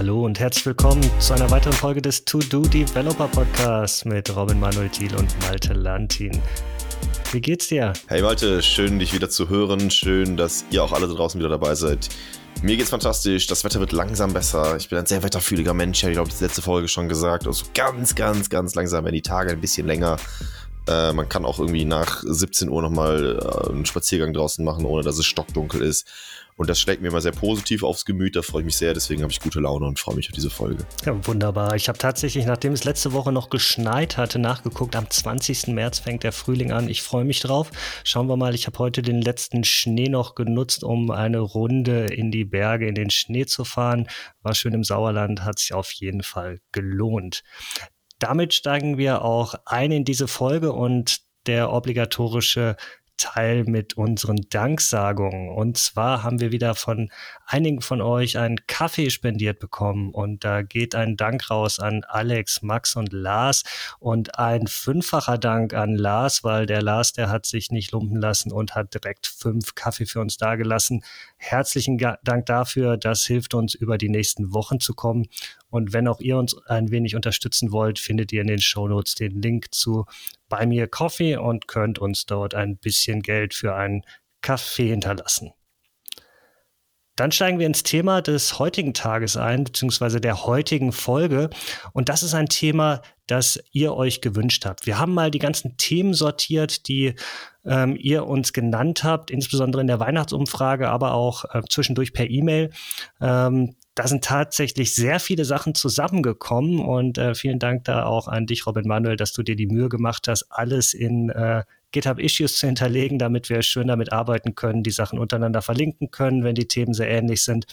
Hallo und herzlich willkommen zu einer weiteren Folge des To-Do Developer Podcasts mit Robin Manuel Thiel und Malte Lantin. Wie geht's dir? Hey Malte, schön dich wieder zu hören. Schön, dass ihr auch alle da draußen wieder dabei seid. Mir geht's fantastisch. Das Wetter wird langsam besser. Ich bin ein sehr wetterfühliger Mensch. Ich glaube, die letzte Folge schon gesagt. Also ganz, ganz, ganz langsam werden die Tage ein bisschen länger. Äh, man kann auch irgendwie nach 17 Uhr nochmal äh, einen Spaziergang draußen machen, ohne dass es stockdunkel ist. Und das schlägt mir immer sehr positiv aufs Gemüt. Da freue ich mich sehr. Deswegen habe ich gute Laune und freue mich auf diese Folge. Ja, wunderbar. Ich habe tatsächlich, nachdem es letzte Woche noch geschneit hatte, nachgeguckt. Am 20. März fängt der Frühling an. Ich freue mich drauf. Schauen wir mal. Ich habe heute den letzten Schnee noch genutzt, um eine Runde in die Berge, in den Schnee zu fahren. War schön im Sauerland. Hat sich auf jeden Fall gelohnt. Damit steigen wir auch ein in diese Folge und der obligatorische Teil mit unseren Danksagungen. Und zwar haben wir wieder von einigen von euch einen Kaffee spendiert bekommen. Und da geht ein Dank raus an Alex, Max und Lars. Und ein fünffacher Dank an Lars, weil der Lars, der hat sich nicht lumpen lassen und hat direkt fünf Kaffee für uns dagelassen. Herzlichen Dank dafür. Das hilft uns, über die nächsten Wochen zu kommen. Und wenn auch ihr uns ein wenig unterstützen wollt, findet ihr in den Shownotes den Link zu bei mir Coffee und könnt uns dort ein bisschen Geld für einen Kaffee hinterlassen. Dann steigen wir ins Thema des heutigen Tages ein, beziehungsweise der heutigen Folge. Und das ist ein Thema, das ihr euch gewünscht habt. Wir haben mal die ganzen Themen sortiert, die ähm, ihr uns genannt habt, insbesondere in der Weihnachtsumfrage, aber auch äh, zwischendurch per E-Mail. Ähm, da sind tatsächlich sehr viele Sachen zusammengekommen und äh, vielen Dank da auch an dich, Robin Manuel, dass du dir die Mühe gemacht hast, alles in äh, GitHub-Issues zu hinterlegen, damit wir schön damit arbeiten können, die Sachen untereinander verlinken können, wenn die Themen sehr ähnlich sind.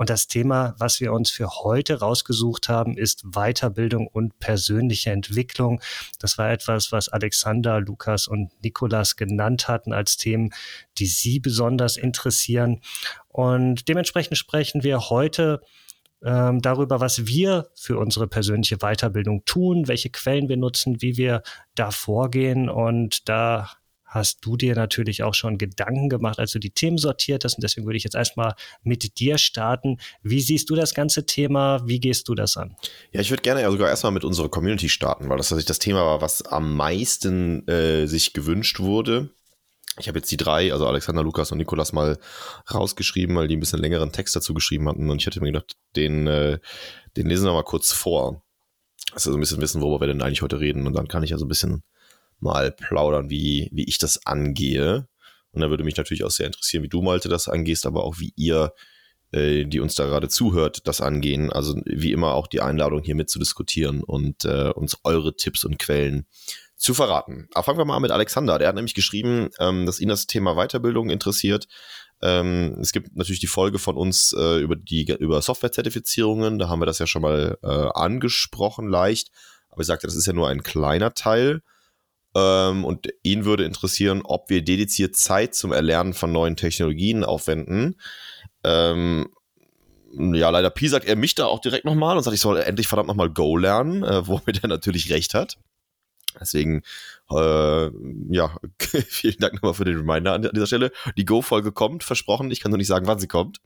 Und das Thema, was wir uns für heute rausgesucht haben, ist Weiterbildung und persönliche Entwicklung. Das war etwas, was Alexander, Lukas und Nikolas genannt hatten als Themen, die sie besonders interessieren. Und dementsprechend sprechen wir heute ähm, darüber, was wir für unsere persönliche Weiterbildung tun, welche Quellen wir nutzen, wie wir da vorgehen. Und da hast du dir natürlich auch schon Gedanken gemacht, als du die Themen sortiert hast. Und deswegen würde ich jetzt erstmal mit dir starten. Wie siehst du das ganze Thema? Wie gehst du das an? Ja, ich würde gerne ja sogar erstmal mit unserer Community starten, weil das tatsächlich das Thema war, was am meisten äh, sich gewünscht wurde. Ich habe jetzt die drei, also Alexander, Lukas und Nikolas, mal rausgeschrieben, weil die ein bisschen längeren Text dazu geschrieben hatten. Und ich hätte mir gedacht, den, äh, den lesen wir mal kurz vor. Also so ein bisschen wissen, worüber wir denn eigentlich heute reden. Und dann kann ich ja so ein bisschen mal plaudern, wie, wie ich das angehe. Und da würde mich natürlich auch sehr interessieren, wie du, Malte, das angehst, aber auch wie ihr, äh, die uns da gerade zuhört, das angehen. Also wie immer auch die Einladung hier mitzudiskutieren und äh, uns eure Tipps und Quellen zu verraten. Aber fangen wir mal an mit Alexander. Der hat nämlich geschrieben, ähm, dass ihn das Thema Weiterbildung interessiert. Ähm, es gibt natürlich die Folge von uns äh, über die über Softwarezertifizierungen. Da haben wir das ja schon mal äh, angesprochen, leicht. Aber ich sagte, das ist ja nur ein kleiner Teil. Ähm, und ihn würde interessieren, ob wir dediziert Zeit zum Erlernen von neuen Technologien aufwenden. Ähm, ja, leider Pi sagt er mich da auch direkt nochmal und sagt, ich soll endlich verdammt nochmal Go lernen, äh, womit er natürlich recht hat. Deswegen, äh, ja, vielen Dank nochmal für den Reminder an dieser Stelle. Die Go-Folge kommt, versprochen. Ich kann nur nicht sagen, wann sie kommt.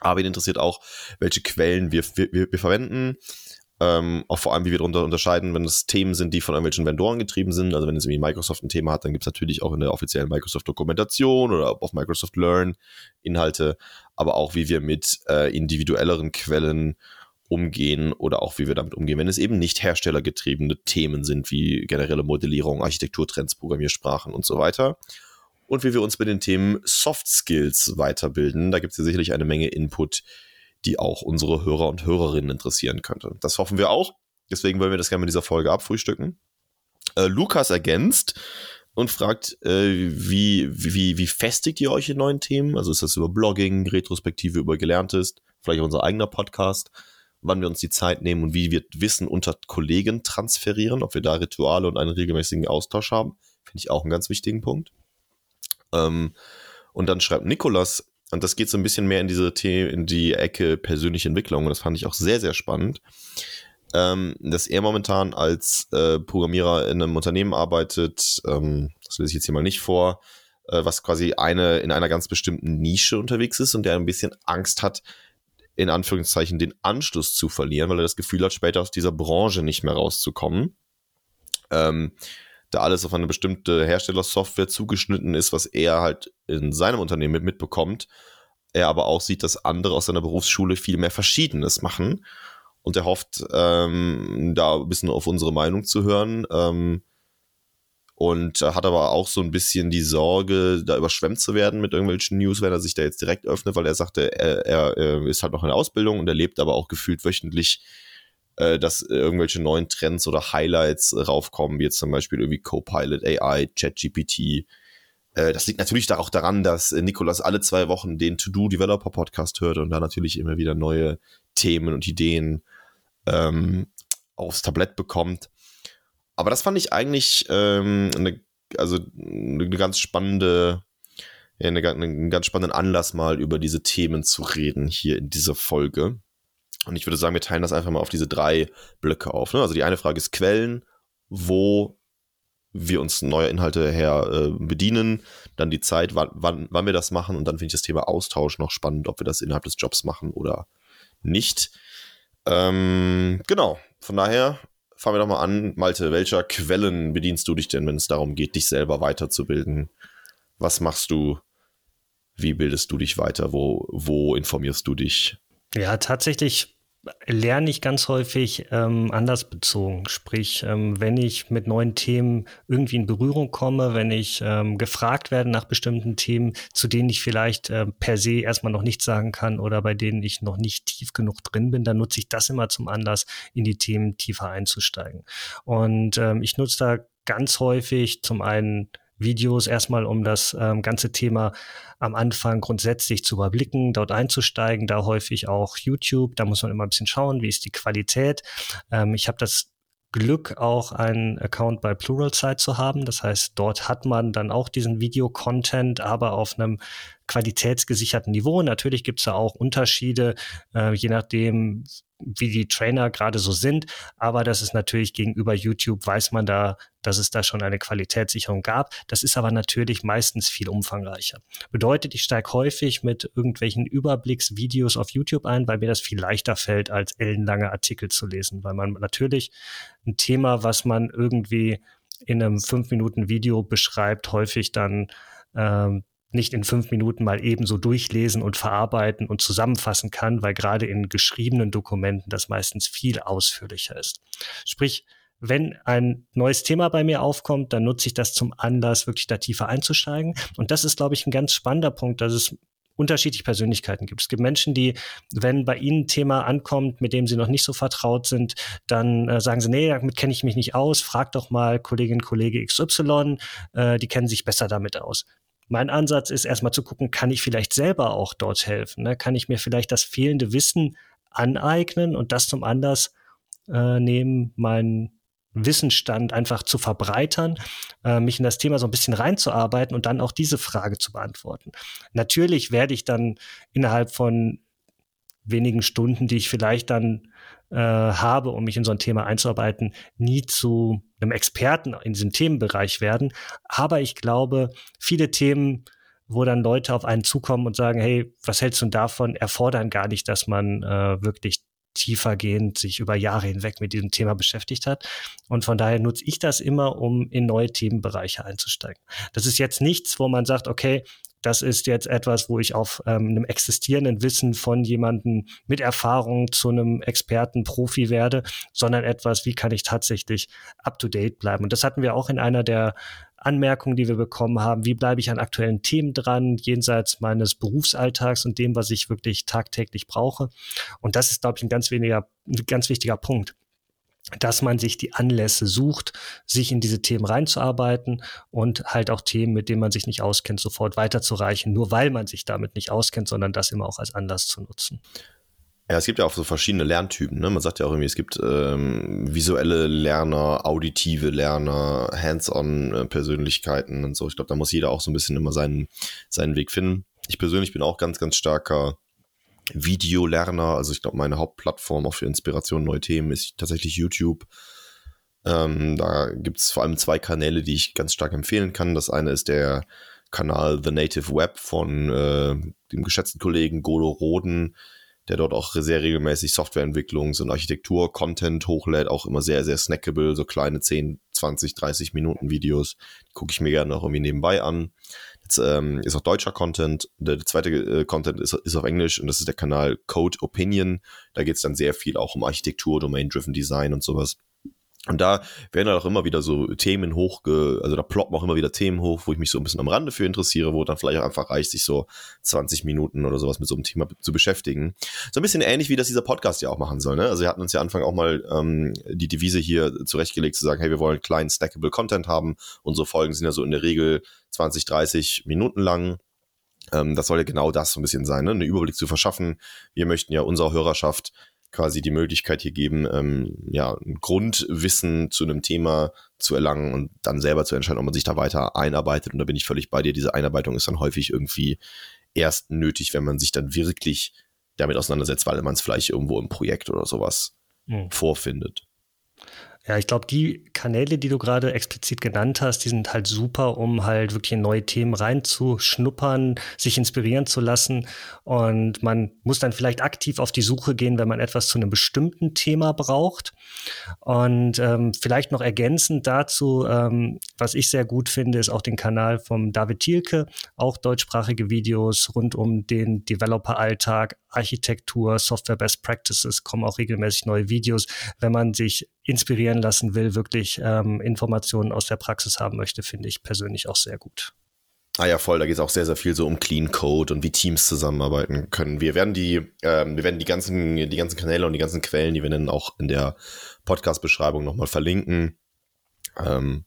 Aber ihn interessiert auch, welche Quellen wir, wir, wir verwenden. Ähm, auch vor allem, wie wir darunter unterscheiden, wenn es Themen sind, die von irgendwelchen Vendoren getrieben sind. Also wenn es irgendwie Microsoft ein Thema hat, dann gibt es natürlich auch in der offiziellen Microsoft-Dokumentation oder auf Microsoft Learn Inhalte, aber auch wie wir mit äh, individuelleren Quellen umgehen oder auch wie wir damit umgehen, wenn es eben nicht herstellergetriebene Themen sind, wie generelle Modellierung, Architekturtrends, Programmiersprachen und so weiter. Und wie wir uns mit den Themen Soft Skills weiterbilden. Da gibt es ja sicherlich eine Menge Input, die auch unsere Hörer und Hörerinnen interessieren könnte. Das hoffen wir auch. Deswegen wollen wir das gerne mit dieser Folge abfrühstücken. Äh, Lukas ergänzt und fragt, äh, wie, wie, wie festigt ihr euch in neuen Themen? Also ist das über Blogging, Retrospektive über Gelerntes, vielleicht unser eigener Podcast? wann wir uns die Zeit nehmen und wie wir Wissen unter Kollegen transferieren, ob wir da Rituale und einen regelmäßigen Austausch haben, finde ich auch einen ganz wichtigen Punkt. Ähm, und dann schreibt Nikolas, und das geht so ein bisschen mehr in diese The in die Ecke persönliche Entwicklung, und das fand ich auch sehr, sehr spannend, ähm, dass er momentan als äh, Programmierer in einem Unternehmen arbeitet, ähm, das lese ich jetzt hier mal nicht vor, äh, was quasi eine in einer ganz bestimmten Nische unterwegs ist und der ein bisschen Angst hat, in Anführungszeichen den Anschluss zu verlieren, weil er das Gefühl hat, später aus dieser Branche nicht mehr rauszukommen. Ähm, da alles auf eine bestimmte Herstellersoftware zugeschnitten ist, was er halt in seinem Unternehmen mitbekommt. Er aber auch sieht, dass andere aus seiner Berufsschule viel mehr Verschiedenes machen. Und er hofft, ähm, da ein bisschen auf unsere Meinung zu hören. Ähm, und hat aber auch so ein bisschen die Sorge, da überschwemmt zu werden mit irgendwelchen News, wenn er sich da jetzt direkt öffnet, weil er sagte, er, er, er ist halt noch in der Ausbildung und er lebt aber auch gefühlt wöchentlich, äh, dass irgendwelche neuen Trends oder Highlights raufkommen, wie jetzt zum Beispiel irgendwie Copilot, AI, ChatGPT. Äh, das liegt natürlich auch daran, dass Nikolas alle zwei Wochen den To-Do Developer Podcast hört und da natürlich immer wieder neue Themen und Ideen ähm, aufs Tablett bekommt. Aber das fand ich eigentlich ähm, eine, also eine ganz spannende, ja, eine, einen ganz spannenden Anlass, mal über diese Themen zu reden hier in dieser Folge. Und ich würde sagen, wir teilen das einfach mal auf diese drei Blöcke auf. Ne? Also die eine Frage ist Quellen, wo wir uns neue Inhalte her äh, bedienen, dann die Zeit, wann, wann, wann wir das machen und dann finde ich das Thema Austausch noch spannend, ob wir das innerhalb des Jobs machen oder nicht. Ähm, genau, von daher fangen wir doch mal an. Malte, welcher Quellen bedienst du dich denn, wenn es darum geht, dich selber weiterzubilden? Was machst du? Wie bildest du dich weiter? Wo, wo informierst du dich? Ja, tatsächlich lerne ich ganz häufig ähm, anders bezogen. Sprich, ähm, wenn ich mit neuen Themen irgendwie in Berührung komme, wenn ich ähm, gefragt werde nach bestimmten Themen, zu denen ich vielleicht äh, per se erstmal noch nichts sagen kann oder bei denen ich noch nicht tief genug drin bin, dann nutze ich das immer zum Anlass, in die Themen tiefer einzusteigen. Und ähm, ich nutze da ganz häufig zum einen Videos erstmal, um das ähm, ganze Thema am Anfang grundsätzlich zu überblicken, dort einzusteigen, da häufig auch YouTube, da muss man immer ein bisschen schauen, wie ist die Qualität. Ähm, ich habe das Glück, auch einen Account bei Pluralsight zu haben. Das heißt, dort hat man dann auch diesen Video-Content, aber auf einem qualitätsgesicherten Niveau. Natürlich gibt es da auch Unterschiede, äh, je nachdem, wie die Trainer gerade so sind. Aber das ist natürlich gegenüber YouTube, weiß man da, dass es da schon eine Qualitätssicherung gab. Das ist aber natürlich meistens viel umfangreicher. Bedeutet, ich steige häufig mit irgendwelchen Überblicksvideos auf YouTube ein, weil mir das viel leichter fällt, als ellenlange Artikel zu lesen, weil man natürlich ein Thema, was man irgendwie in einem fünf Minuten Video beschreibt, häufig dann ähm, nicht in fünf Minuten mal ebenso durchlesen und verarbeiten und zusammenfassen kann, weil gerade in geschriebenen Dokumenten das meistens viel ausführlicher ist. Sprich, wenn ein neues Thema bei mir aufkommt, dann nutze ich das zum Anlass, wirklich da tiefer einzusteigen. Und das ist, glaube ich, ein ganz spannender Punkt, dass es unterschiedliche Persönlichkeiten gibt. Es gibt Menschen, die, wenn bei ihnen ein Thema ankommt, mit dem sie noch nicht so vertraut sind, dann äh, sagen sie, nee, damit kenne ich mich nicht aus, frag doch mal Kollegin, Kollege XY, äh, die kennen sich besser damit aus. Mein Ansatz ist erstmal zu gucken, kann ich vielleicht selber auch dort helfen? Ne? Kann ich mir vielleicht das fehlende Wissen aneignen und das zum Anlass äh, nehmen, meinen Wissensstand einfach zu verbreitern, äh, mich in das Thema so ein bisschen reinzuarbeiten und dann auch diese Frage zu beantworten. Natürlich werde ich dann innerhalb von wenigen Stunden, die ich vielleicht dann äh, habe, um mich in so ein Thema einzuarbeiten, nie zu einem Experten in diesem Themenbereich werden. Aber ich glaube, viele Themen, wo dann Leute auf einen zukommen und sagen, hey, was hältst du davon, erfordern gar nicht, dass man äh, wirklich tiefergehend sich über Jahre hinweg mit diesem Thema beschäftigt hat. Und von daher nutze ich das immer, um in neue Themenbereiche einzusteigen. Das ist jetzt nichts, wo man sagt, okay, das ist jetzt etwas, wo ich auf ähm, einem existierenden Wissen von jemandem mit Erfahrung zu einem Experten, Profi werde, sondern etwas, wie kann ich tatsächlich up-to-date bleiben. Und das hatten wir auch in einer der Anmerkungen, die wir bekommen haben. Wie bleibe ich an aktuellen Themen dran, jenseits meines Berufsalltags und dem, was ich wirklich tagtäglich brauche? Und das ist, glaube ich, ein ganz, weniger, ein ganz wichtiger Punkt dass man sich die Anlässe sucht, sich in diese Themen reinzuarbeiten und halt auch Themen, mit denen man sich nicht auskennt, sofort weiterzureichen, nur weil man sich damit nicht auskennt, sondern das immer auch als Anlass zu nutzen. Ja, es gibt ja auch so verschiedene Lerntypen. Ne? Man sagt ja auch irgendwie, es gibt ähm, visuelle Lerner, auditive Lerner, Hands-on-Persönlichkeiten und so. Ich glaube, da muss jeder auch so ein bisschen immer seinen, seinen Weg finden. Ich persönlich bin auch ganz, ganz starker Videolerner. Also ich glaube, meine Hauptplattform auch für Inspiration, neue Themen ist tatsächlich YouTube. Ähm, da gibt es vor allem zwei Kanäle, die ich ganz stark empfehlen kann. Das eine ist der Kanal The Native Web von äh, dem geschätzten Kollegen Golo Roden. der dort auch sehr regelmäßig Softwareentwicklungs- und Architektur-Content hochlädt, auch immer sehr, sehr snackable, so kleine 10, 20, 30 Minuten Videos. Gucke ich mir gerne noch irgendwie nebenbei an. Jetzt ähm, ist auch deutscher Content. Der, zweite äh, Content ist, ist auf Englisch und das ist der Kanal Code Opinion. Da geht es dann sehr viel auch um Architektur, Domain-Driven Design und sowas. Und da werden halt auch immer wieder so Themen hoch, also da ploppen auch immer wieder Themen hoch, wo ich mich so ein bisschen am Rande für interessiere, wo dann vielleicht auch einfach reicht, sich so 20 Minuten oder sowas mit so einem Thema zu beschäftigen. So ein bisschen ähnlich, wie das dieser Podcast ja auch machen soll. Ne? Also wir hatten uns ja Anfang auch mal ähm, die Devise hier zurechtgelegt, zu sagen, hey, wir wollen kleinen snackable Content haben. Unsere Folgen sind ja so in der Regel 20, 30 Minuten lang. Ähm, das soll ja genau das so ein bisschen sein, ne? einen Überblick zu verschaffen. Wir möchten ja unserer Hörerschaft quasi die Möglichkeit hier geben, ähm, ja, ein Grundwissen zu einem Thema zu erlangen und dann selber zu entscheiden, ob man sich da weiter einarbeitet. Und da bin ich völlig bei dir. Diese Einarbeitung ist dann häufig irgendwie erst nötig, wenn man sich dann wirklich damit auseinandersetzt, weil man es vielleicht irgendwo im Projekt oder sowas mhm. vorfindet. Ja, ich glaube, die Kanäle, die du gerade explizit genannt hast, die sind halt super, um halt wirklich in neue Themen reinzuschnuppern, sich inspirieren zu lassen. Und man muss dann vielleicht aktiv auf die Suche gehen, wenn man etwas zu einem bestimmten Thema braucht. Und ähm, vielleicht noch ergänzend dazu, ähm, was ich sehr gut finde, ist auch den Kanal vom David Thielke, auch deutschsprachige Videos rund um den Developer-Alltag, Architektur, Software Best Practices, kommen auch regelmäßig neue Videos, wenn man sich inspirieren lassen will, wirklich ähm, Informationen aus der Praxis haben möchte, finde ich persönlich auch sehr gut. Ah ja, voll, da geht es auch sehr, sehr viel so um Clean Code und wie Teams zusammenarbeiten können. Wir werden die, ähm, wir werden die ganzen, die ganzen Kanäle und die ganzen Quellen, die wir dann auch in der Podcast-Beschreibung nochmal verlinken. Ähm,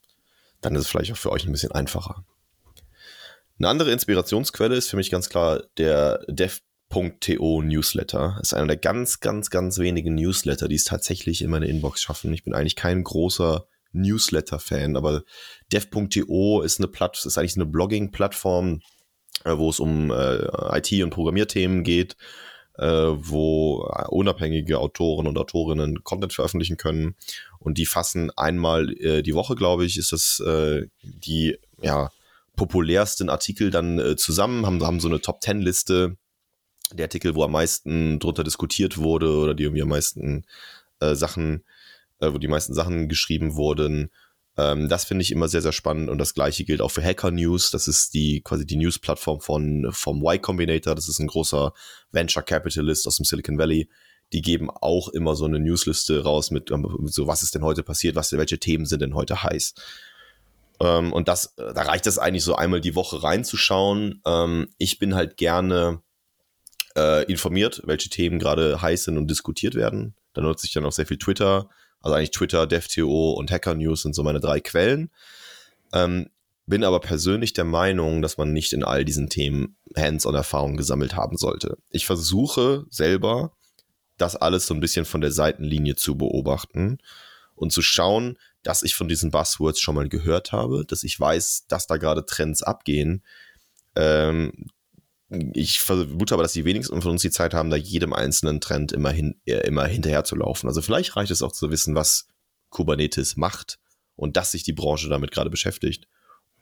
dann ist es vielleicht auch für euch ein bisschen einfacher. Eine andere Inspirationsquelle ist für mich ganz klar der Dev .to Newsletter. Ist einer der ganz, ganz, ganz wenigen Newsletter, die es tatsächlich in meine Inbox schaffen. Ich bin eigentlich kein großer Newsletter-Fan, aber dev.to ist eine Platt, ist eigentlich eine Blogging-Plattform, äh, wo es um äh, IT- und Programmierthemen geht, äh, wo unabhängige Autoren und Autorinnen Content veröffentlichen können. Und die fassen einmal äh, die Woche, glaube ich, ist das äh, die ja, populärsten Artikel dann äh, zusammen, haben, haben so eine Top-10-Liste der Artikel, wo am meisten drunter diskutiert wurde oder die irgendwie am meisten äh, Sachen, äh, wo die meisten Sachen geschrieben wurden. Ähm, das finde ich immer sehr, sehr spannend und das gleiche gilt auch für Hacker News. Das ist die quasi die News-Plattform von vom Y Combinator. Das ist ein großer Venture Capitalist aus dem Silicon Valley. Die geben auch immer so eine Newsliste raus mit, ähm, so, was ist denn heute passiert, was, welche Themen sind denn heute heiß. Ähm, und das, da reicht es eigentlich so einmal die Woche reinzuschauen. Ähm, ich bin halt gerne äh, informiert, welche Themen gerade heiß sind und diskutiert werden. Da nutze ich dann auch sehr viel Twitter. Also eigentlich Twitter, DevTO und Hacker News sind so meine drei Quellen. Ähm, bin aber persönlich der Meinung, dass man nicht in all diesen Themen Hands-on-Erfahrung gesammelt haben sollte. Ich versuche selber, das alles so ein bisschen von der Seitenlinie zu beobachten und zu schauen, dass ich von diesen Buzzwords schon mal gehört habe, dass ich weiß, dass da gerade Trends abgehen, ähm, ich vermute aber, dass die wenigsten von uns die Zeit haben, da jedem einzelnen Trend immer, hin, äh, immer hinterher zu laufen. Also vielleicht reicht es auch zu wissen, was Kubernetes macht und dass sich die Branche damit gerade beschäftigt,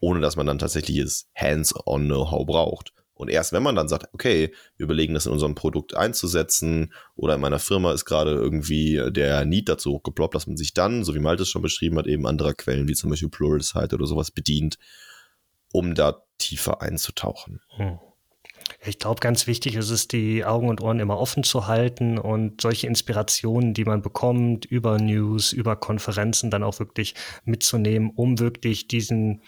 ohne dass man dann tatsächliches Hands-on-Know-how braucht. Und erst wenn man dann sagt, okay, wir überlegen das in unserem Produkt einzusetzen oder in meiner Firma ist gerade irgendwie der Need dazu hochgeploppt, dass man sich dann, so wie Malte es schon beschrieben hat, eben anderer Quellen wie zum Beispiel Pluralsight oder sowas bedient, um da tiefer einzutauchen. Hm. Ich glaube, ganz wichtig ist es, die Augen und Ohren immer offen zu halten und solche Inspirationen, die man bekommt über News, über Konferenzen dann auch wirklich mitzunehmen, um wirklich diesen,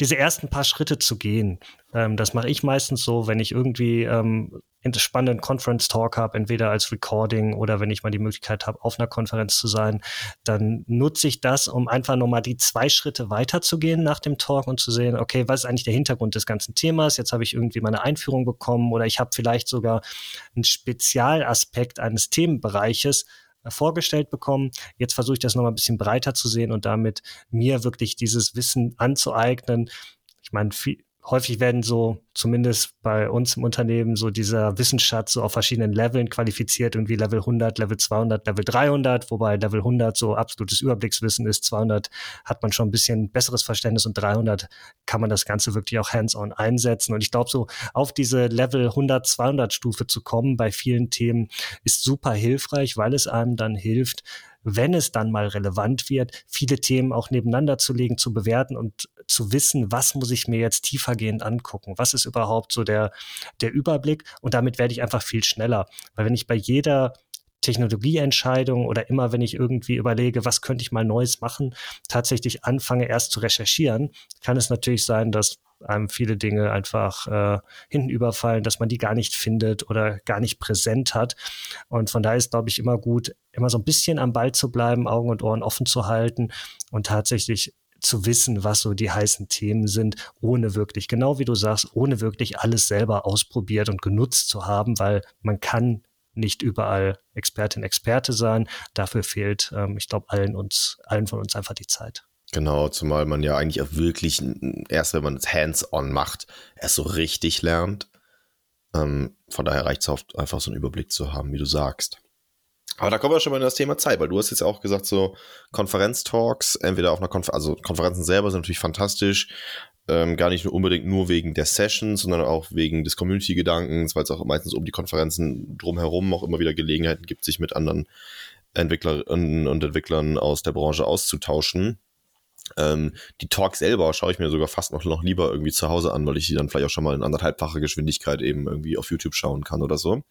diese ersten paar Schritte zu gehen. Ähm, das mache ich meistens so, wenn ich irgendwie ähm, spannenden Conference Talk habe, entweder als Recording oder wenn ich mal die Möglichkeit habe, auf einer Konferenz zu sein, dann nutze ich das, um einfach nochmal die zwei Schritte weiterzugehen nach dem Talk und zu sehen, okay, was ist eigentlich der Hintergrund des ganzen Themas? Jetzt habe ich irgendwie meine Einführung bekommen oder ich habe vielleicht sogar einen Spezialaspekt eines Themenbereiches vorgestellt bekommen. Jetzt versuche ich das nochmal ein bisschen breiter zu sehen und damit mir wirklich dieses Wissen anzueignen. Ich meine, viel, häufig werden so, zumindest bei uns im Unternehmen, so dieser Wissensschatz so auf verschiedenen Leveln qualifiziert, irgendwie Level 100, Level 200, Level 300, wobei Level 100 so absolutes Überblickswissen ist, 200 hat man schon ein bisschen besseres Verständnis und 300 kann man das Ganze wirklich auch hands-on einsetzen. Und ich glaube, so auf diese Level 100, 200 Stufe zu kommen bei vielen Themen ist super hilfreich, weil es einem dann hilft, wenn es dann mal relevant wird, viele Themen auch nebeneinander zu legen, zu bewerten und zu wissen, was muss ich mir jetzt tiefergehend angucken? Was ist überhaupt so der, der Überblick? Und damit werde ich einfach viel schneller. Weil wenn ich bei jeder Technologieentscheidung oder immer, wenn ich irgendwie überlege, was könnte ich mal Neues machen, tatsächlich anfange erst zu recherchieren, kann es natürlich sein, dass einem viele Dinge einfach äh, hinten überfallen, dass man die gar nicht findet oder gar nicht präsent hat. Und von daher ist, glaube ich, immer gut, immer so ein bisschen am Ball zu bleiben, Augen und Ohren offen zu halten und tatsächlich zu wissen, was so die heißen Themen sind, ohne wirklich, genau wie du sagst, ohne wirklich alles selber ausprobiert und genutzt zu haben, weil man kann nicht überall Expertin, Experte sein. Dafür fehlt, ähm, ich glaube, allen uns, allen von uns einfach die Zeit. Genau, zumal man ja eigentlich auch wirklich erst, wenn man es hands-on macht, erst so richtig lernt. Ähm, von daher reicht es einfach so einen Überblick zu haben, wie du sagst. Aber da kommen wir schon mal in das Thema Zeit, weil du hast jetzt auch gesagt, so Konferenztalks, entweder auf einer Konferenz, also Konferenzen selber sind natürlich fantastisch, ähm, gar nicht nur unbedingt nur wegen der Sessions, sondern auch wegen des Community-Gedankens, weil es auch meistens um die Konferenzen drumherum auch immer wieder Gelegenheiten gibt, sich mit anderen Entwicklerinnen und Entwicklern aus der Branche auszutauschen. Ähm, die Talks selber schaue ich mir sogar fast noch, noch lieber irgendwie zu Hause an, weil ich die dann vielleicht auch schon mal in anderthalbfacher Geschwindigkeit eben irgendwie auf YouTube schauen kann oder so.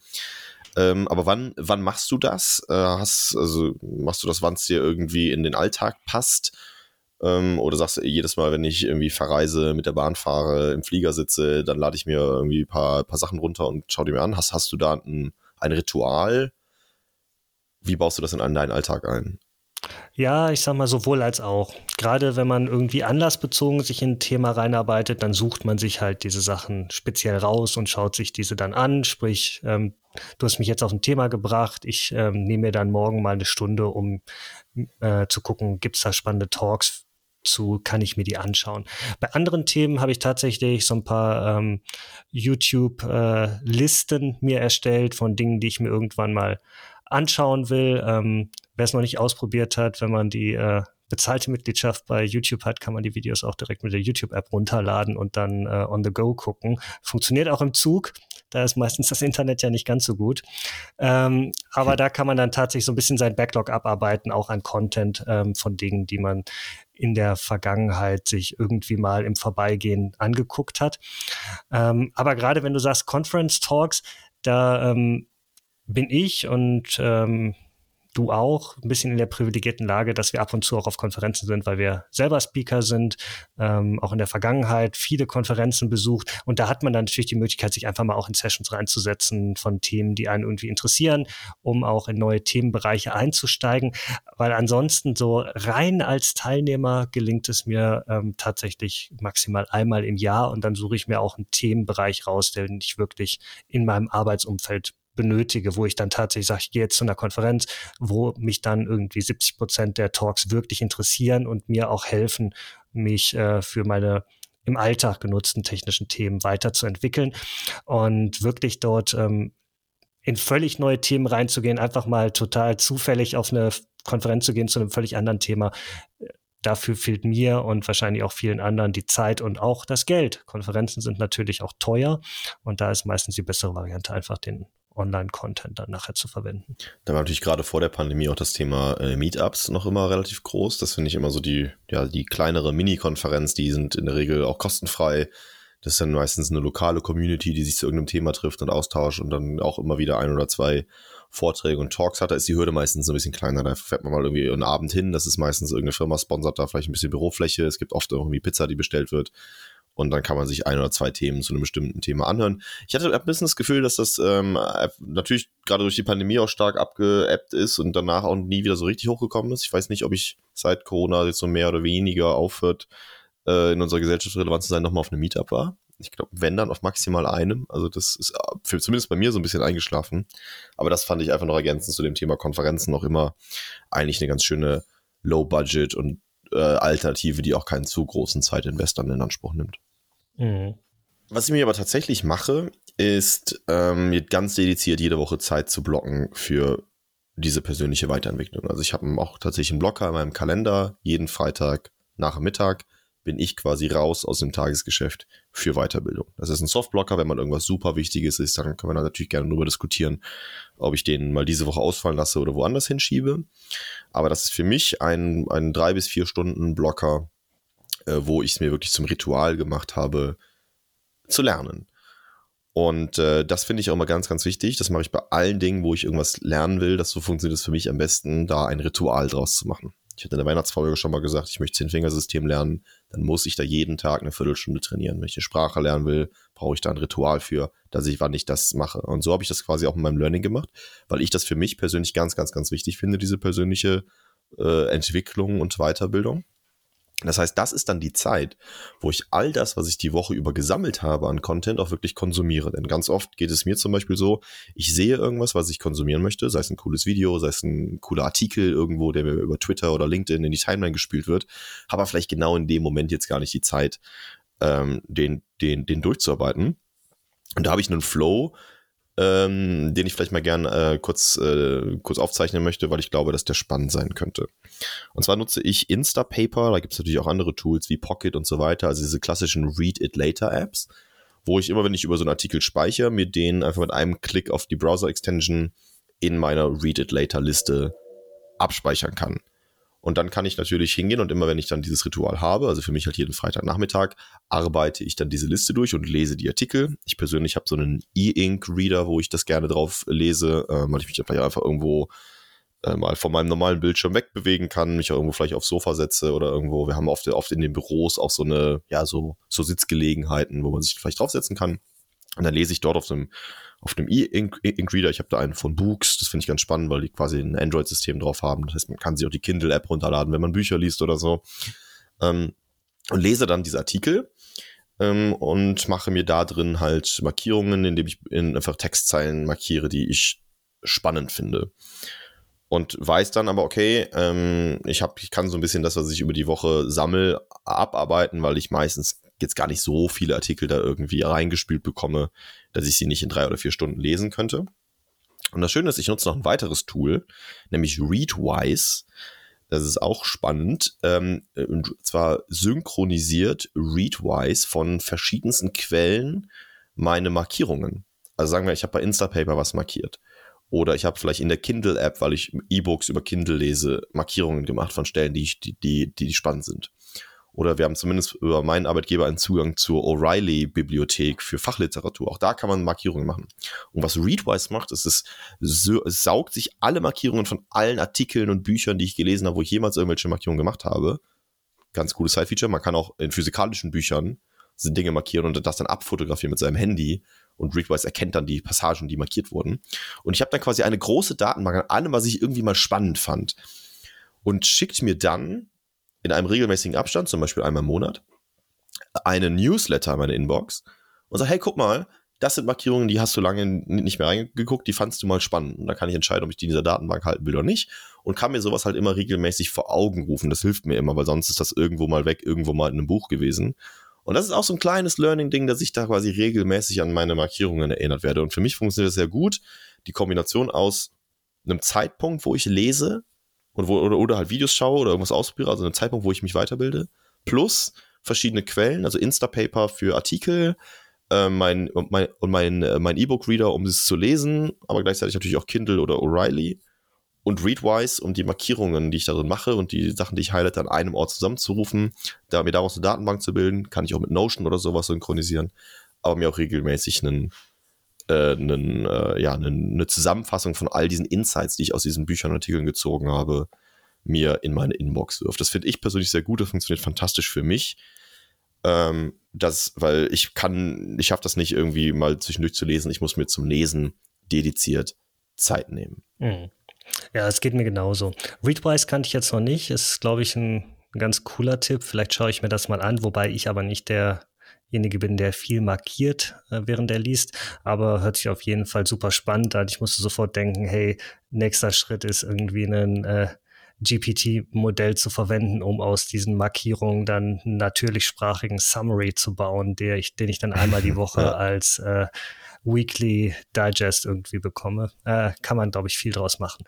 Ähm, aber wann, wann machst du das? Äh, hast, also machst du das, wann es dir irgendwie in den Alltag passt? Ähm, oder sagst du jedes Mal, wenn ich irgendwie verreise, mit der Bahn fahre, im Flieger sitze, dann lade ich mir irgendwie ein paar, paar Sachen runter und schau die mir an. Hast, hast du da ein, ein Ritual? Wie baust du das in deinen Alltag ein? Ja, ich sag mal sowohl als auch. Gerade wenn man irgendwie anlassbezogen sich in ein Thema reinarbeitet, dann sucht man sich halt diese Sachen speziell raus und schaut sich diese dann an. Sprich, ähm, du hast mich jetzt auf ein Thema gebracht. Ich ähm, nehme mir dann morgen mal eine Stunde, um äh, zu gucken, gibt's da spannende Talks zu, kann ich mir die anschauen. Bei anderen Themen habe ich tatsächlich so ein paar ähm, YouTube-Listen äh, mir erstellt von Dingen, die ich mir irgendwann mal anschauen will. Ähm, Wer es noch nicht ausprobiert hat, wenn man die äh, bezahlte Mitgliedschaft bei YouTube hat, kann man die Videos auch direkt mit der YouTube-App runterladen und dann äh, on the go gucken. Funktioniert auch im Zug. Da ist meistens das Internet ja nicht ganz so gut. Ähm, aber da kann man dann tatsächlich so ein bisschen sein Backlog abarbeiten, auch an Content ähm, von Dingen, die man in der Vergangenheit sich irgendwie mal im Vorbeigehen angeguckt hat. Ähm, aber gerade wenn du sagst Conference Talks, da ähm, bin ich und ähm, du auch ein bisschen in der privilegierten Lage, dass wir ab und zu auch auf Konferenzen sind, weil wir selber Speaker sind, ähm, auch in der Vergangenheit viele Konferenzen besucht. Und da hat man dann natürlich die Möglichkeit, sich einfach mal auch in Sessions reinzusetzen von Themen, die einen irgendwie interessieren, um auch in neue Themenbereiche einzusteigen, weil ansonsten so rein als Teilnehmer gelingt es mir ähm, tatsächlich maximal einmal im Jahr. Und dann suche ich mir auch einen Themenbereich raus, den ich wirklich in meinem Arbeitsumfeld benötige, wo ich dann tatsächlich sage, ich gehe jetzt zu einer Konferenz, wo mich dann irgendwie 70 Prozent der Talks wirklich interessieren und mir auch helfen, mich äh, für meine im Alltag genutzten technischen Themen weiterzuentwickeln und wirklich dort ähm, in völlig neue Themen reinzugehen, einfach mal total zufällig auf eine Konferenz zu gehen zu einem völlig anderen Thema. Dafür fehlt mir und wahrscheinlich auch vielen anderen die Zeit und auch das Geld. Konferenzen sind natürlich auch teuer und da ist meistens die bessere Variante, einfach den Online-Content dann nachher zu verwenden. Da war natürlich gerade vor der Pandemie auch das Thema äh, Meetups noch immer relativ groß. Das finde ich immer so die, ja, die kleinere Mini-Konferenz, die sind in der Regel auch kostenfrei. Das ist dann meistens eine lokale Community, die sich zu irgendeinem Thema trifft und austauscht und dann auch immer wieder ein oder zwei Vorträge und Talks hat. Da ist die Hürde meistens ein bisschen kleiner. Da fährt man mal irgendwie einen Abend hin. Das ist meistens irgendeine Firma sponsert da vielleicht ein bisschen Bürofläche. Es gibt oft irgendwie Pizza, die bestellt wird und dann kann man sich ein oder zwei Themen zu einem bestimmten Thema anhören. Ich hatte ein bisschen das Gefühl, dass das ähm, natürlich gerade durch die Pandemie auch stark abgeebbt ist und danach auch nie wieder so richtig hochgekommen ist. Ich weiß nicht, ob ich seit Corona jetzt so mehr oder weniger aufhört, äh, in unserer Gesellschaft relevant zu sein, nochmal auf einem Meetup war. Ich glaube, wenn dann auf maximal einem. Also das ist äh, für, zumindest bei mir so ein bisschen eingeschlafen. Aber das fand ich einfach noch ergänzend zu dem Thema Konferenzen noch immer eigentlich eine ganz schöne Low-Budget und äh, Alternative, die auch keinen zu großen Zeitinvest dann in Anspruch nimmt. Mhm. Was ich mir aber tatsächlich mache, ist ähm, mir ganz dediziert jede Woche Zeit zu blocken für diese persönliche Weiterentwicklung. Also ich habe auch tatsächlich einen Blocker in meinem Kalender. Jeden Freitag nach Mittag bin ich quasi raus aus dem Tagesgeschäft für Weiterbildung. Das ist ein Softblocker, wenn man irgendwas super Wichtiges ist, dann kann man da natürlich gerne darüber diskutieren, ob ich den mal diese Woche ausfallen lasse oder woanders hinschiebe. Aber das ist für mich ein, ein drei bis vier Stunden Blocker, äh, wo ich es mir wirklich zum Ritual gemacht habe, zu lernen. Und äh, das finde ich auch immer ganz, ganz wichtig. Das mache ich bei allen Dingen, wo ich irgendwas lernen will. Das so funktioniert es für mich am besten, da ein Ritual draus zu machen. Ich hatte in der Weihnachtsfolge schon mal gesagt, ich möchte Zehn-Fingersystem lernen. Dann muss ich da jeden Tag eine Viertelstunde trainieren. Wenn ich eine Sprache lernen will, brauche ich da ein Ritual für, dass ich, wann ich das mache. Und so habe ich das quasi auch in meinem Learning gemacht, weil ich das für mich persönlich ganz, ganz, ganz wichtig finde, diese persönliche äh, Entwicklung und Weiterbildung. Das heißt, das ist dann die Zeit, wo ich all das, was ich die Woche über gesammelt habe an Content, auch wirklich konsumiere. Denn ganz oft geht es mir zum Beispiel so, ich sehe irgendwas, was ich konsumieren möchte, sei es ein cooles Video, sei es ein cooler Artikel irgendwo, der mir über Twitter oder LinkedIn in die Timeline gespielt wird, habe aber vielleicht genau in dem Moment jetzt gar nicht die Zeit, ähm, den, den, den durchzuarbeiten. Und da habe ich einen Flow, ähm, den ich vielleicht mal gern äh, kurz, äh, kurz aufzeichnen möchte, weil ich glaube, dass der spannend sein könnte. Und zwar nutze ich Instapaper, da gibt es natürlich auch andere Tools wie Pocket und so weiter, also diese klassischen Read It Later Apps, wo ich immer, wenn ich über so einen Artikel speichere, mir den einfach mit einem Klick auf die Browser-Extension in meiner Read It Later Liste abspeichern kann. Und dann kann ich natürlich hingehen und immer, wenn ich dann dieses Ritual habe, also für mich halt jeden Freitagnachmittag, arbeite ich dann diese Liste durch und lese die Artikel. Ich persönlich habe so einen E-Ink-Reader, wo ich das gerne drauf lese, äh, weil ich mich dann vielleicht einfach irgendwo äh, mal von meinem normalen Bildschirm wegbewegen kann, mich auch irgendwo vielleicht aufs Sofa setze oder irgendwo. Wir haben oft, oft in den Büros auch so eine, ja, so, so Sitzgelegenheiten, wo man sich vielleicht draufsetzen kann. Und dann lese ich dort auf einem auf dem E-Ink-Reader. Ich habe da einen von Books, das finde ich ganz spannend, weil die quasi ein Android-System drauf haben. Das heißt, man kann sich auch die Kindle-App runterladen, wenn man Bücher liest oder so. Ähm, und lese dann diese Artikel ähm, und mache mir da drin halt Markierungen, indem ich in einfach Textzeilen markiere, die ich spannend finde. Und weiß dann aber, okay, ähm, ich, hab, ich kann so ein bisschen das, was ich über die Woche sammel, abarbeiten, weil ich meistens jetzt gar nicht so viele Artikel da irgendwie reingespielt bekomme, dass ich sie nicht in drei oder vier Stunden lesen könnte. Und das Schöne ist, ich nutze noch ein weiteres Tool, nämlich Readwise. Das ist auch spannend. Ähm, und zwar synchronisiert Readwise von verschiedensten Quellen meine Markierungen. Also sagen wir, ich habe bei Instapaper was markiert. Oder ich habe vielleicht in der Kindle-App, weil ich E-Books über Kindle lese, Markierungen gemacht von Stellen, die, die, die, die spannend sind oder wir haben zumindest über meinen Arbeitgeber einen Zugang zur O'Reilly-Bibliothek für Fachliteratur. Auch da kann man Markierungen machen. Und was Readwise macht, ist, es, saugt sich alle Markierungen von allen Artikeln und Büchern, die ich gelesen habe, wo ich jemals irgendwelche Markierungen gemacht habe. Ganz cooles Side-Feature. Man kann auch in physikalischen Büchern Dinge markieren und das dann abfotografieren mit seinem Handy. Und Readwise erkennt dann die Passagen, die markiert wurden. Und ich habe dann quasi eine große Datenbank an allem, was ich irgendwie mal spannend fand. Und schickt mir dann in einem regelmäßigen Abstand, zum Beispiel einmal im Monat, einen Newsletter in meine Inbox und sage, hey, guck mal, das sind Markierungen, die hast du lange nicht mehr reingeguckt, die fandst du mal spannend. Und da kann ich entscheiden, ob ich die in dieser Datenbank halten will oder nicht. Und kann mir sowas halt immer regelmäßig vor Augen rufen. Das hilft mir immer, weil sonst ist das irgendwo mal weg, irgendwo mal in einem Buch gewesen. Und das ist auch so ein kleines Learning-Ding, dass ich da quasi regelmäßig an meine Markierungen erinnert werde. Und für mich funktioniert das sehr gut. Die Kombination aus einem Zeitpunkt, wo ich lese, und wo, oder, oder halt Videos schaue oder irgendwas ausprobiere, also einen Zeitpunkt, wo ich mich weiterbilde, plus verschiedene Quellen, also Instapaper für Artikel, mein, und mein, und mein, äh, mein E-Book-Reader, um es zu lesen, aber gleichzeitig natürlich auch Kindle oder O'Reilly und Readwise, um die Markierungen, die ich darin mache und die Sachen, die ich highlight, an einem Ort zusammenzurufen, da mir daraus eine Datenbank zu bilden, kann ich auch mit Notion oder sowas synchronisieren, aber mir auch regelmäßig einen äh, einen, äh, ja, eine, eine Zusammenfassung von all diesen Insights, die ich aus diesen Büchern und Artikeln gezogen habe, mir in meine Inbox wirft. Das finde ich persönlich sehr gut, das funktioniert fantastisch für mich. Ähm, das, weil ich kann, ich schaffe das nicht irgendwie mal zwischendurch zu lesen, ich muss mir zum Lesen dediziert Zeit nehmen. Mhm. Ja, es geht mir genauso. Readwise kannte ich jetzt noch nicht, ist, glaube ich, ein ganz cooler Tipp. Vielleicht schaue ich mir das mal an, wobei ich aber nicht der derjenige bin, der viel markiert, äh, während er liest, aber hört sich auf jeden Fall super spannend an. Ich musste sofort denken, hey, nächster Schritt ist irgendwie einen, äh, GPT-Modell zu verwenden, um aus diesen Markierungen dann einen natürlichsprachigen Summary zu bauen, der ich, den ich dann einmal die Woche als äh, Weekly Digest irgendwie bekomme. Äh, kann man, glaube ich, viel draus machen.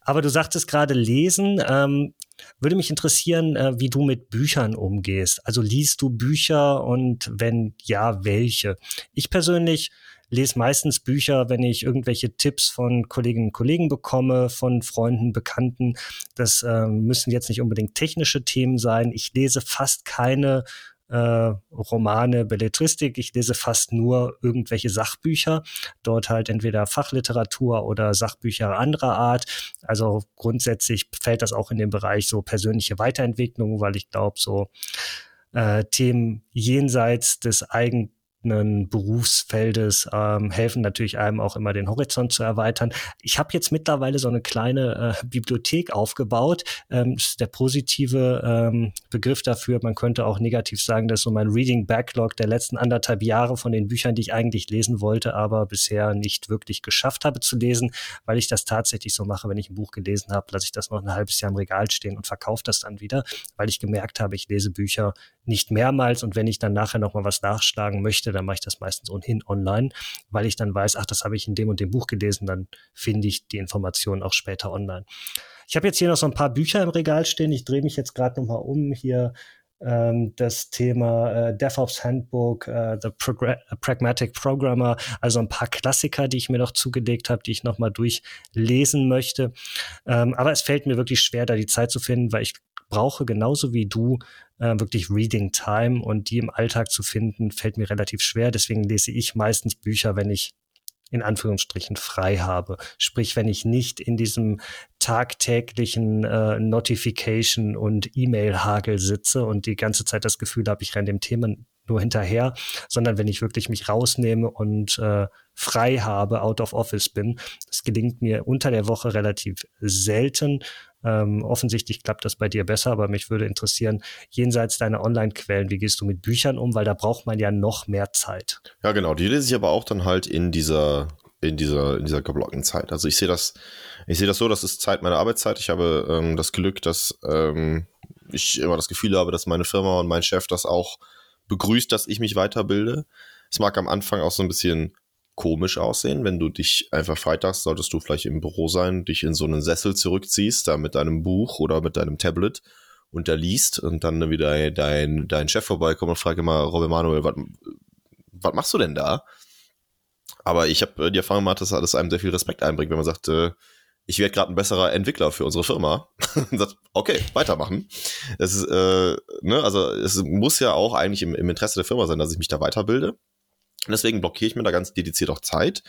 Aber du sagtest gerade lesen. Ähm, würde mich interessieren, äh, wie du mit Büchern umgehst. Also liest du Bücher und wenn ja, welche? Ich persönlich lese meistens Bücher, wenn ich irgendwelche Tipps von Kolleginnen und Kollegen bekomme, von Freunden, Bekannten. Das äh, müssen jetzt nicht unbedingt technische Themen sein. Ich lese fast keine äh, Romane, Belletristik. Ich lese fast nur irgendwelche Sachbücher. Dort halt entweder Fachliteratur oder Sachbücher anderer Art. Also grundsätzlich fällt das auch in den Bereich so persönliche Weiterentwicklung, weil ich glaube, so äh, Themen jenseits des eigenen eigenen Berufsfeldes ähm, helfen natürlich einem auch immer den Horizont zu erweitern. Ich habe jetzt mittlerweile so eine kleine äh, Bibliothek aufgebaut. Ähm, das ist der positive ähm, Begriff dafür. Man könnte auch negativ sagen, dass so mein Reading Backlog der letzten anderthalb Jahre von den Büchern, die ich eigentlich lesen wollte, aber bisher nicht wirklich geschafft habe zu lesen, weil ich das tatsächlich so mache, wenn ich ein Buch gelesen habe, lasse ich das noch ein halbes Jahr im Regal stehen und verkaufe das dann wieder, weil ich gemerkt habe, ich lese Bücher nicht mehrmals und wenn ich dann nachher noch mal was nachschlagen möchte, dann mache ich das meistens ohnehin online, weil ich dann weiß, ach, das habe ich in dem und dem Buch gelesen, dann finde ich die Informationen auch später online. Ich habe jetzt hier noch so ein paar Bücher im Regal stehen. Ich drehe mich jetzt gerade noch mal um hier ähm, das Thema äh, DevOps Handbook, äh, The Progr Pragmatic Programmer, also ein paar Klassiker, die ich mir noch zugelegt habe, die ich noch mal durchlesen möchte. Ähm, aber es fällt mir wirklich schwer, da die Zeit zu finden, weil ich brauche genauso wie du äh, wirklich Reading Time und die im Alltag zu finden, fällt mir relativ schwer. Deswegen lese ich meistens Bücher, wenn ich in Anführungsstrichen frei habe. Sprich, wenn ich nicht in diesem tagtäglichen äh, Notification und E-Mail-Hagel sitze und die ganze Zeit das Gefühl habe, ich renne dem Thema nur hinterher, sondern wenn ich wirklich mich rausnehme und äh, frei habe, out of office bin. Das gelingt mir unter der Woche relativ selten. Ähm, offensichtlich klappt das bei dir besser, aber mich würde interessieren, jenseits deiner Online-Quellen, wie gehst du mit Büchern um? Weil da braucht man ja noch mehr Zeit. Ja, genau. Die lese ich aber auch dann halt in dieser, in dieser, in dieser geblockten Zeit. Also ich sehe das, ich sehe das so, das ist Zeit meiner Arbeitszeit. Ich habe ähm, das Glück, dass ähm, ich immer das Gefühl habe, dass meine Firma und mein Chef das auch begrüßt, dass ich mich weiterbilde. Es mag am Anfang auch so ein bisschen komisch aussehen, wenn du dich einfach freitags, solltest du vielleicht im Büro sein, dich in so einen Sessel zurückziehst, da mit deinem Buch oder mit deinem Tablet und da liest und dann wieder dein, dein Chef vorbeikommt und fragt immer, Robin Manuel, was machst du denn da? Aber ich habe die Erfahrung gemacht, dass das einem sehr viel Respekt einbringt, wenn man sagt, äh, ich werde gerade ein besserer Entwickler für unsere Firma. und sagt, okay, weitermachen. Es ist, äh, ne, also es muss ja auch eigentlich im, im Interesse der Firma sein, dass ich mich da weiterbilde. Deswegen blockiere ich mir da ganz dediziert auch Zeit.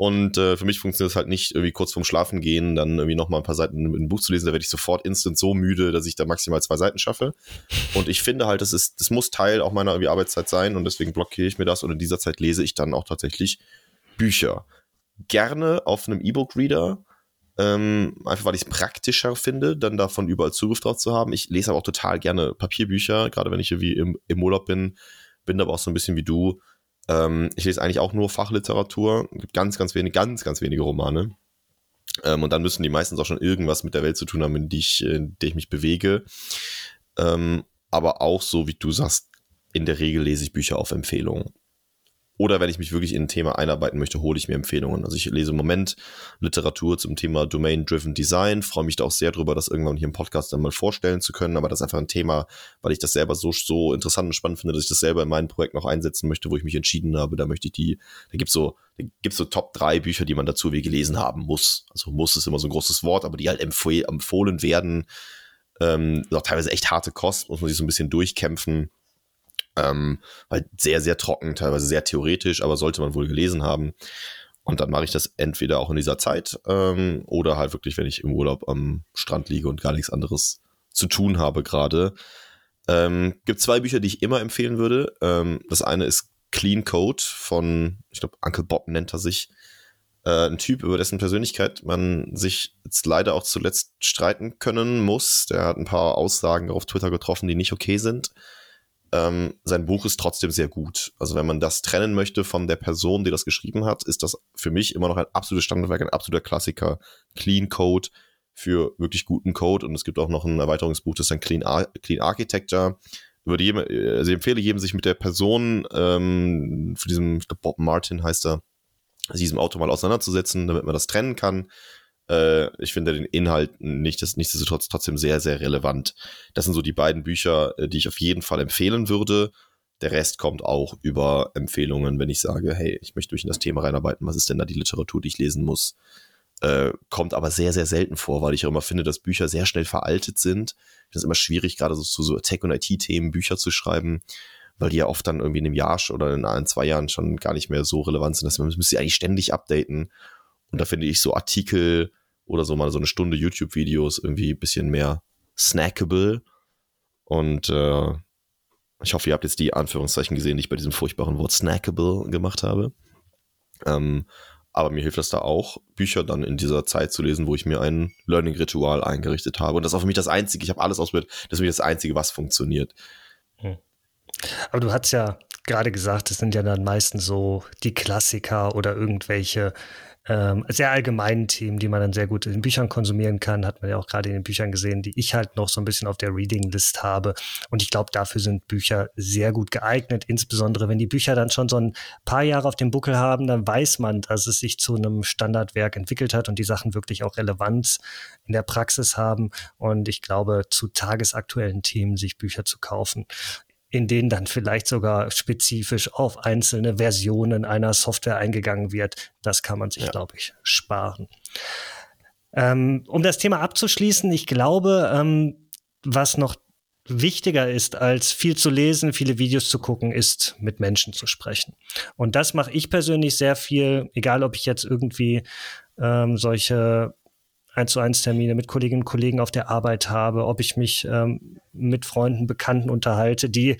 Und äh, für mich funktioniert es halt nicht, irgendwie kurz vorm Schlafen gehen, dann irgendwie noch mal ein paar Seiten in ein Buch zu lesen. Da werde ich sofort instant so müde, dass ich da maximal zwei Seiten schaffe. Und ich finde halt, das ist, das muss Teil auch meiner irgendwie Arbeitszeit sein und deswegen blockiere ich mir das. Und in dieser Zeit lese ich dann auch tatsächlich Bücher. Gerne auf einem E-Book-Reader, ähm, einfach weil ich es praktischer finde, dann davon überall Zugriff drauf zu haben. Ich lese aber auch total gerne Papierbücher, gerade wenn ich irgendwie im, im Urlaub bin, bin aber auch so ein bisschen wie du ähm, ich lese eigentlich auch nur Fachliteratur, gibt ganz, ganz wenige, ganz, ganz wenige Romane. Ähm, und dann müssen die meistens auch schon irgendwas mit der Welt zu tun haben, in die ich, in der ich mich bewege. Ähm, aber auch so, wie du sagst, in der Regel lese ich Bücher auf Empfehlung. Oder wenn ich mich wirklich in ein Thema einarbeiten möchte, hole ich mir Empfehlungen. Also ich lese im Moment Literatur zum Thema Domain-Driven Design, freue mich da auch sehr drüber, das irgendwann hier im Podcast dann mal vorstellen zu können. Aber das ist einfach ein Thema, weil ich das selber so, so interessant und spannend finde, dass ich das selber in meinem Projekt noch einsetzen möchte, wo ich mich entschieden habe. Da möchte ich die, da gibt's so, da gibt's so Top drei Bücher, die man dazu wie gelesen haben muss. Also muss ist immer so ein großes Wort, aber die halt empfohlen werden. Ähm, auch teilweise echt harte Kost, muss man sich so ein bisschen durchkämpfen ähm, weil sehr, sehr trocken, teilweise sehr theoretisch, aber sollte man wohl gelesen haben. Und dann mache ich das entweder auch in dieser Zeit ähm, oder halt wirklich, wenn ich im Urlaub am Strand liege und gar nichts anderes zu tun habe gerade. Ähm, gibt zwei Bücher, die ich immer empfehlen würde. Ähm, das eine ist Clean Code von, ich glaube, Uncle Bob nennt er sich. Äh, ein Typ, über dessen Persönlichkeit man sich jetzt leider auch zuletzt streiten können muss. Der hat ein paar Aussagen auf Twitter getroffen, die nicht okay sind ähm, sein Buch ist trotzdem sehr gut. Also wenn man das trennen möchte von der Person, die das geschrieben hat, ist das für mich immer noch ein absolutes Standardwerk, ein absoluter Klassiker. Clean Code für wirklich guten Code und es gibt auch noch ein Erweiterungsbuch, das ist dann Clean, Ar Clean Architecture. Würde jedem, also ich empfehle jedem, sich mit der Person ähm, für diesem, ich glaube Bob Martin heißt er, diesem Auto mal auseinanderzusetzen, damit man das trennen kann. Äh, ich finde den Inhalt nicht, das, nichtsdestotrotz trotzdem sehr, sehr relevant. Das sind so die beiden Bücher, äh, die ich auf jeden Fall empfehlen würde. Der Rest kommt auch über Empfehlungen, wenn ich sage, hey, ich möchte mich in das Thema reinarbeiten, was ist denn da die Literatur, die ich lesen muss? Äh, kommt aber sehr, sehr selten vor, weil ich auch immer finde, dass Bücher sehr schnell veraltet sind. Das ist immer schwierig, gerade so zu so Tech- und IT-Themen Bücher zu schreiben, weil die ja oft dann irgendwie in einem Jahr oder in ein, zwei Jahren schon gar nicht mehr so relevant sind. dass man müsste sie eigentlich ständig updaten. Und da finde ich so Artikel oder so mal so eine Stunde YouTube-Videos irgendwie ein bisschen mehr snackable. Und äh, ich hoffe, ihr habt jetzt die Anführungszeichen gesehen, die ich bei diesem furchtbaren Wort snackable gemacht habe. Ähm, aber mir hilft das da auch, Bücher dann in dieser Zeit zu lesen, wo ich mir ein Learning-Ritual eingerichtet habe. Und das ist auch für mich das Einzige, ich habe alles ausprobiert, das ist für mich das Einzige, was funktioniert. Hm. Aber du hast ja gerade gesagt, es sind ja dann meistens so die Klassiker oder irgendwelche ähm, sehr allgemeinen Themen, die man dann sehr gut in Büchern konsumieren kann, hat man ja auch gerade in den Büchern gesehen, die ich halt noch so ein bisschen auf der Reading List habe. Und ich glaube, dafür sind Bücher sehr gut geeignet, insbesondere wenn die Bücher dann schon so ein paar Jahre auf dem Buckel haben, dann weiß man, dass es sich zu einem Standardwerk entwickelt hat und die Sachen wirklich auch Relevanz in der Praxis haben. Und ich glaube, zu tagesaktuellen Themen sich Bücher zu kaufen, in denen dann vielleicht sogar spezifisch auf einzelne Versionen einer Software eingegangen wird. Das kann man sich, ja. glaube ich, sparen. Ähm, um das Thema abzuschließen, ich glaube, ähm, was noch wichtiger ist, als viel zu lesen, viele Videos zu gucken, ist mit Menschen zu sprechen. Und das mache ich persönlich sehr viel, egal ob ich jetzt irgendwie ähm, solche 1 zu 1 Termine mit Kolleginnen und Kollegen auf der Arbeit habe, ob ich mich ähm, mit Freunden, Bekannten unterhalte, die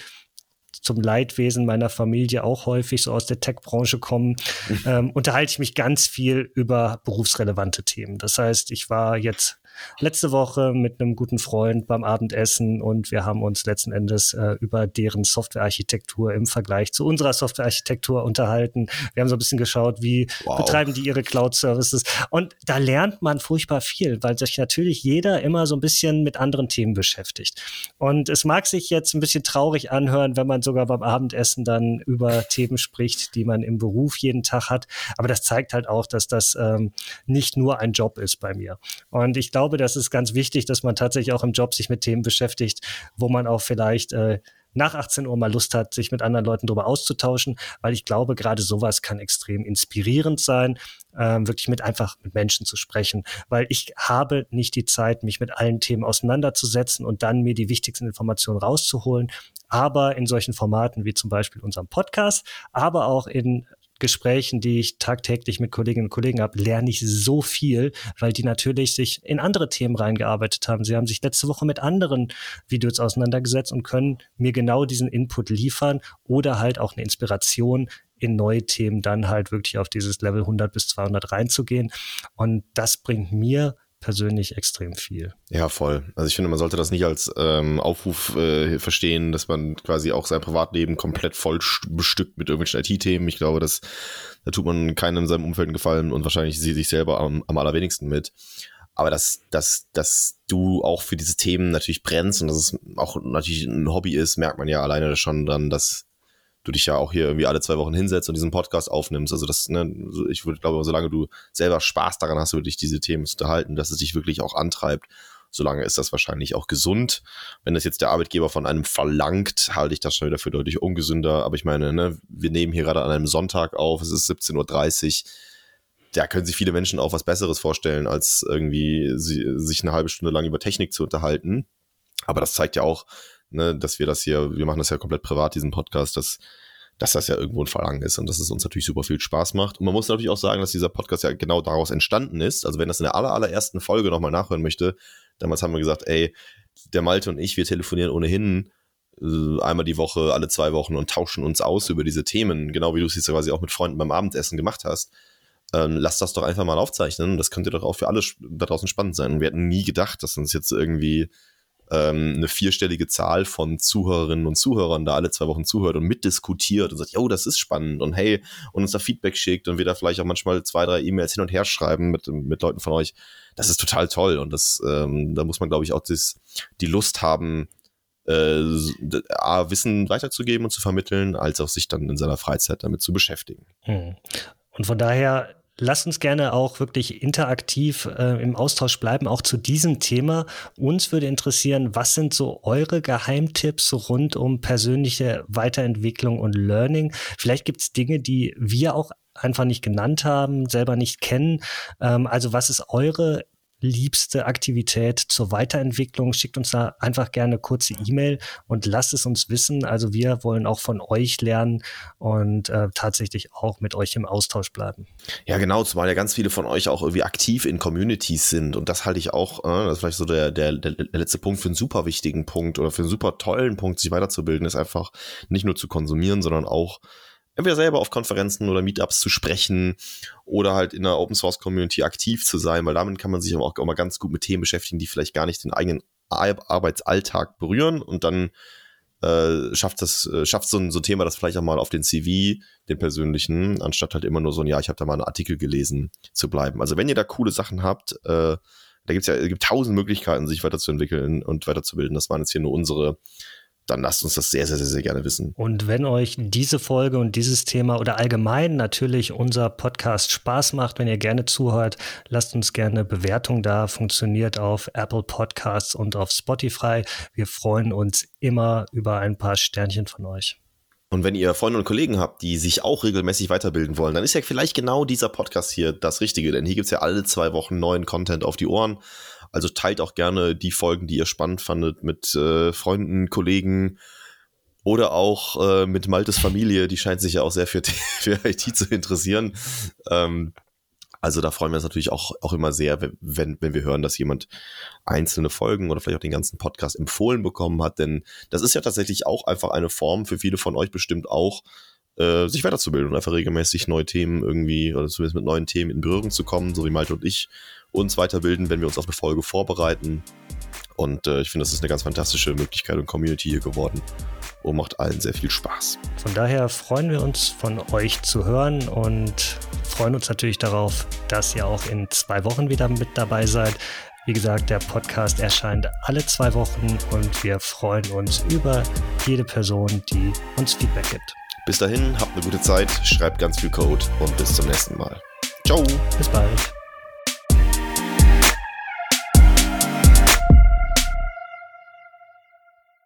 zum Leidwesen meiner Familie auch häufig so aus der Tech-Branche kommen, ähm, unterhalte ich mich ganz viel über berufsrelevante Themen. Das heißt, ich war jetzt letzte Woche mit einem guten Freund beim Abendessen und wir haben uns letzten Endes äh, über deren Softwarearchitektur im Vergleich zu unserer Softwarearchitektur unterhalten. Wir haben so ein bisschen geschaut, wie wow. betreiben die ihre Cloud-Services. Und da lernt man furchtbar viel, weil sich natürlich jeder immer so ein bisschen mit anderen Themen beschäftigt. Und es mag sich jetzt ein bisschen traurig anhören, wenn man sogar beim Abendessen dann über Themen spricht, die man im Beruf jeden Tag hat. Aber das zeigt halt auch, dass das ähm, nicht nur ein Job ist bei mir. Und ich glaube, glaube, das ist ganz wichtig, dass man tatsächlich auch im Job sich mit Themen beschäftigt, wo man auch vielleicht äh, nach 18 Uhr mal Lust hat, sich mit anderen Leuten darüber auszutauschen, weil ich glaube, gerade sowas kann extrem inspirierend sein, ähm, wirklich mit einfach mit Menschen zu sprechen, weil ich habe nicht die Zeit, mich mit allen Themen auseinanderzusetzen und dann mir die wichtigsten Informationen rauszuholen. Aber in solchen Formaten wie zum Beispiel unserem Podcast, aber auch in Gesprächen, die ich tagtäglich mit Kolleginnen und Kollegen habe, lerne ich so viel, weil die natürlich sich in andere Themen reingearbeitet haben. Sie haben sich letzte Woche mit anderen Videos auseinandergesetzt und können mir genau diesen Input liefern oder halt auch eine Inspiration in neue Themen dann halt wirklich auf dieses Level 100 bis 200 reinzugehen. Und das bringt mir persönlich extrem viel. Ja, voll. Also ich finde, man sollte das nicht als ähm, Aufruf äh, verstehen, dass man quasi auch sein Privatleben komplett voll bestückt mit irgendwelchen IT-Themen. Ich glaube, dass da tut man keinem in seinem Umfeld einen Gefallen und wahrscheinlich sie sich selber am, am allerwenigsten mit. Aber dass, dass, dass du auch für diese Themen natürlich brennst und dass es auch natürlich ein Hobby ist, merkt man ja alleine schon dann, dass du dich ja auch hier irgendwie alle zwei Wochen hinsetzt und diesen Podcast aufnimmst. Also das, ne, ich würde glaube, solange du selber Spaß daran hast, über dich diese Themen zu unterhalten, dass es dich wirklich auch antreibt, solange ist das wahrscheinlich auch gesund. Wenn das jetzt der Arbeitgeber von einem verlangt, halte ich das schon wieder für deutlich ungesünder. Aber ich meine, ne, wir nehmen hier gerade an einem Sonntag auf, es ist 17.30 Uhr. Da können sich viele Menschen auch was Besseres vorstellen, als irgendwie sie, sich eine halbe Stunde lang über Technik zu unterhalten. Aber das zeigt ja auch, ne, dass wir das hier, wir machen das ja komplett privat, diesen Podcast, dass, dass das ja irgendwo ein Verlangen ist und dass es uns natürlich super viel Spaß macht. Und man muss natürlich auch sagen, dass dieser Podcast ja genau daraus entstanden ist. Also wenn das in der aller, allerersten Folge nochmal nachhören möchte, damals haben wir gesagt, ey, der Malte und ich, wir telefonieren ohnehin äh, einmal die Woche, alle zwei Wochen und tauschen uns aus über diese Themen, genau wie du es jetzt quasi auch mit Freunden beim Abendessen gemacht hast. Ähm, lass das doch einfach mal aufzeichnen. Das könnte doch auch für alle da draußen spannend sein. Und wir hätten nie gedacht, dass uns jetzt irgendwie ähm, eine vierstellige Zahl von Zuhörerinnen und Zuhörern da alle zwei Wochen zuhört und mitdiskutiert und sagt, yo, das ist spannend und hey, und uns da Feedback schickt und wir da vielleicht auch manchmal zwei, drei E-Mails hin und her schreiben mit, mit Leuten von euch, das ist total toll und das, ähm, da muss man, glaube ich, auch das, die Lust haben, äh, A, Wissen weiterzugeben und zu vermitteln, als auch sich dann in seiner Freizeit damit zu beschäftigen. Hm. Und von daher lasst uns gerne auch wirklich interaktiv äh, im Austausch bleiben, auch zu diesem Thema. Uns würde interessieren, was sind so eure Geheimtipps rund um persönliche Weiterentwicklung und Learning? Vielleicht gibt es Dinge, die wir auch einfach nicht genannt haben, selber nicht kennen. Ähm, also was ist eure liebste Aktivität zur Weiterentwicklung? Schickt uns da einfach gerne kurze E-Mail und lasst es uns wissen. Also wir wollen auch von euch lernen und äh, tatsächlich auch mit euch im Austausch bleiben. Ja, genau, zumal ja ganz viele von euch auch irgendwie aktiv in Communities sind und das halte ich auch, äh, das ist vielleicht so der, der, der letzte Punkt für einen super wichtigen Punkt oder für einen super tollen Punkt, sich weiterzubilden, ist einfach nicht nur zu konsumieren, sondern auch entweder selber auf Konferenzen oder Meetups zu sprechen oder halt in der Open Source Community aktiv zu sein, weil damit kann man sich auch, mal ganz gut mit Themen beschäftigen, die vielleicht gar nicht den eigenen Arbeitsalltag berühren und dann äh, schafft das, äh, schafft so ein, so ein Thema das vielleicht auch mal auf den CV, den persönlichen, anstatt halt immer nur so ein, ja, ich habe da mal einen Artikel gelesen, zu bleiben. Also wenn ihr da coole Sachen habt, äh, da gibt's ja, es gibt tausend Möglichkeiten, sich weiterzuentwickeln und weiterzubilden. Das waren jetzt hier nur unsere dann lasst uns das sehr, sehr, sehr, sehr gerne wissen. Und wenn euch diese Folge und dieses Thema oder allgemein natürlich unser Podcast Spaß macht, wenn ihr gerne zuhört, lasst uns gerne Bewertung da. Funktioniert auf Apple Podcasts und auf Spotify. Wir freuen uns immer über ein paar Sternchen von euch. Und wenn ihr Freunde und Kollegen habt, die sich auch regelmäßig weiterbilden wollen, dann ist ja vielleicht genau dieser Podcast hier das Richtige, denn hier gibt es ja alle zwei Wochen neuen Content auf die Ohren. Also teilt auch gerne die Folgen, die ihr spannend fandet, mit äh, Freunden, Kollegen oder auch äh, mit Maltes Familie. Die scheint sich ja auch sehr für, für IT zu interessieren. Ähm, also da freuen wir uns natürlich auch, auch immer sehr, wenn, wenn wir hören, dass jemand einzelne Folgen oder vielleicht auch den ganzen Podcast empfohlen bekommen hat. Denn das ist ja tatsächlich auch einfach eine Form, für viele von euch bestimmt auch, äh, sich weiterzubilden und einfach regelmäßig neue Themen irgendwie, oder zumindest mit neuen Themen in Berührung zu kommen, so wie Malte und ich uns weiterbilden, wenn wir uns auf eine Folge vorbereiten. Und äh, ich finde, das ist eine ganz fantastische Möglichkeit und Community hier geworden und macht allen sehr viel Spaß. Von daher freuen wir uns von euch zu hören und freuen uns natürlich darauf, dass ihr auch in zwei Wochen wieder mit dabei seid. Wie gesagt, der Podcast erscheint alle zwei Wochen und wir freuen uns über jede Person, die uns Feedback gibt. Bis dahin, habt eine gute Zeit, schreibt ganz viel Code und bis zum nächsten Mal. Ciao. Bis bald.